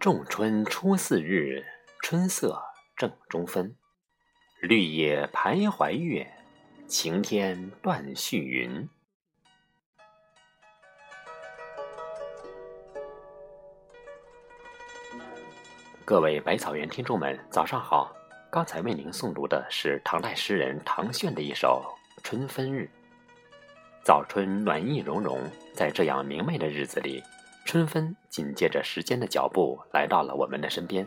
仲春初四日，春色正中分。绿叶徘徊月，晴天断续云。各位百草园听众们，早上好！刚才为您诵读的是唐代诗人唐炫的一首《春分日》。早春暖意融融，在这样明媚的日子里，春分紧接着时间的脚步来到了我们的身边。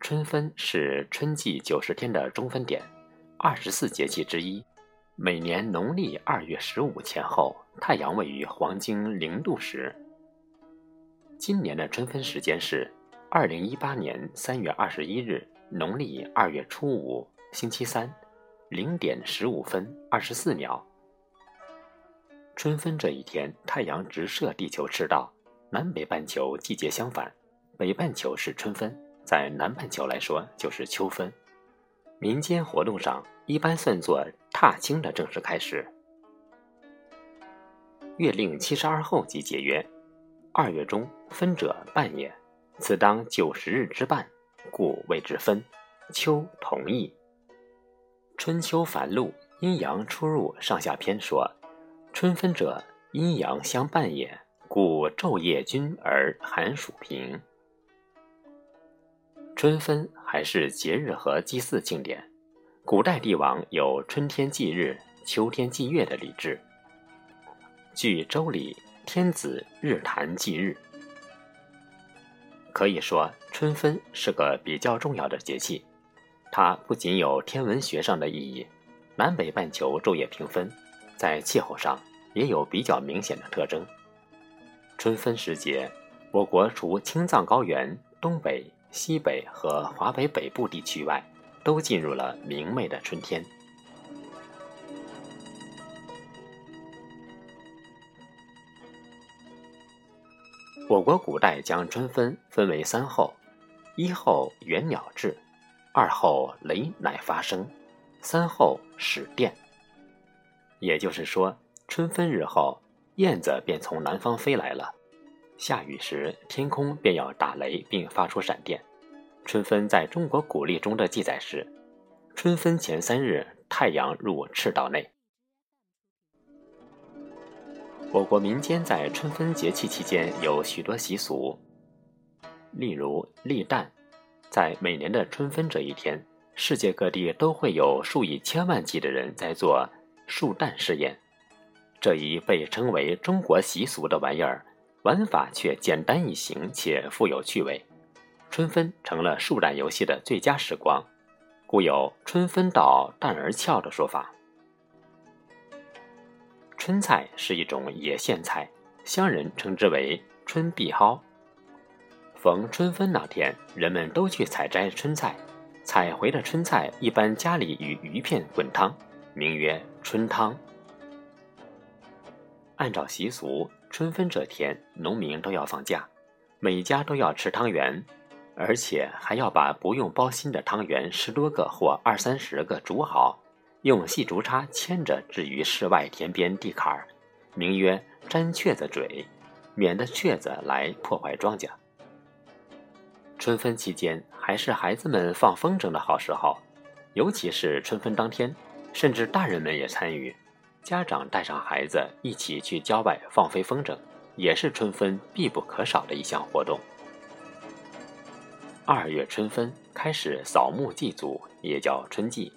春分是春季九十天的中分点，二十四节气之一。每年农历二月十五前后，太阳位于黄经零度时。今年的春分时间是二零一八年三月二十一日，农历二月初五，星期三，零点十五分二十四秒。春分这一天，太阳直射地球赤道，南北半球季节相反，北半球是春分，在南半球来说就是秋分。民间活动上一般算作踏青的正式开始。月令七十二候即解曰。二月中分者半也，此当九十日之半，故谓之分。秋同义。春秋繁露，阴阳出入上下篇说，春分者阴阳相伴也，故昼夜均而寒暑平。春分还是节日和祭祀庆典。古代帝王有春天祭日、秋天祭月的礼制。据《周礼》。天子日坛祭日，可以说春分是个比较重要的节气。它不仅有天文学上的意义，南北半球昼夜平分，在气候上也有比较明显的特征。春分时节，我国除青藏高原、东北、西北和华北北部地区外，都进入了明媚的春天。我国古代将春分分为三候：一候元鸟至，二候雷乃发生，三候始电。也就是说，春分日后，燕子便从南方飞来了；下雨时，天空便要打雷并发出闪电。春分在中国古历中的记载是：春分前三日，太阳入赤道内。我国民间在春分节气期间有许多习俗，例如立蛋。在每年的春分这一天，世界各地都会有数以千万计的人在做树蛋试验。这一被称为中国习俗的玩意儿，玩法却简单易行且富有趣味。春分成了树蛋游戏的最佳时光，故有“春分到，蛋儿俏”的说法。春菜是一种野苋菜，乡人称之为春碧蒿。逢春分那天，人们都去采摘春菜，采回的春菜一般家里与鱼片滚汤，名曰春汤。按照习俗，春分这天，农民都要放假，每家都要吃汤圆，而且还要把不用包心的汤圆十多个或二三十个煮好。用细竹叉牵着置于室外田边地坎儿，名曰“粘雀子嘴”，免得雀子来破坏庄稼。春分期间还是孩子们放风筝的好时候，尤其是春分当天，甚至大人们也参与。家长带上孩子一起去郊外放飞风筝，也是春分必不可少的一项活动。二月春分开始扫墓祭祖，也叫春祭。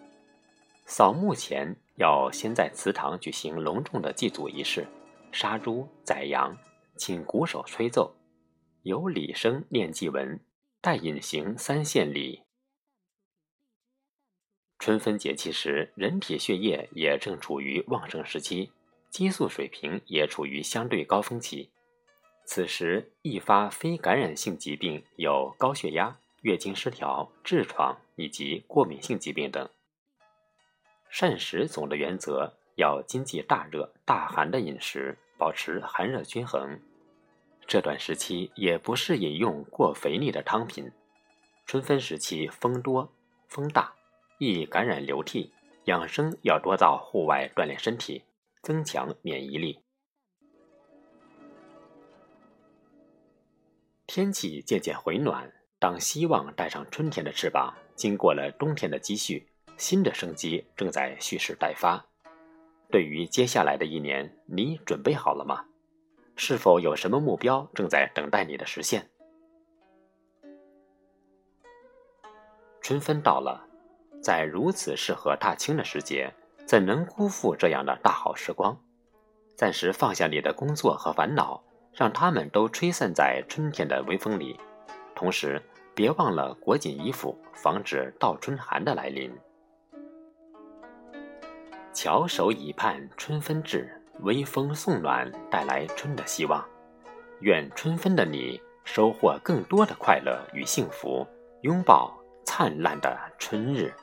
扫墓前要先在祠堂举行隆重的祭祖仪式，杀猪宰羊，请鼓手吹奏，有礼声念祭文，带引行三献礼。春分节气时，人体血液也正处于旺盛时期，激素水平也处于相对高峰期，此时易发非感染性疾病有高血压、月经失调、痔疮以及过敏性疾病等。膳食总的原则要经济大热大寒的饮食，保持寒热均衡。这段时期也不适饮用过肥腻的汤品。春分时期风多风大，易感染流涕，养生要多到户外锻炼身体，增强免疫力。天气渐渐回暖，当希望带上春天的翅膀，经过了冬天的积蓄，新的生机正在蓄势待发。对于接下来的一年，你准备好了吗？是否有什么目标正在等待你的实现？春分到了，在如此适合踏青的时节，怎能辜负这样的大好时光？暂时放下你的工作和烦恼，让他们都吹散在春天的微风里。同时，别忘了裹紧衣服，防止倒春寒的来临。翘首以盼春分至，微风送暖，带来春的希望。愿春分的你收获更多的快乐与幸福，拥抱灿烂的春日。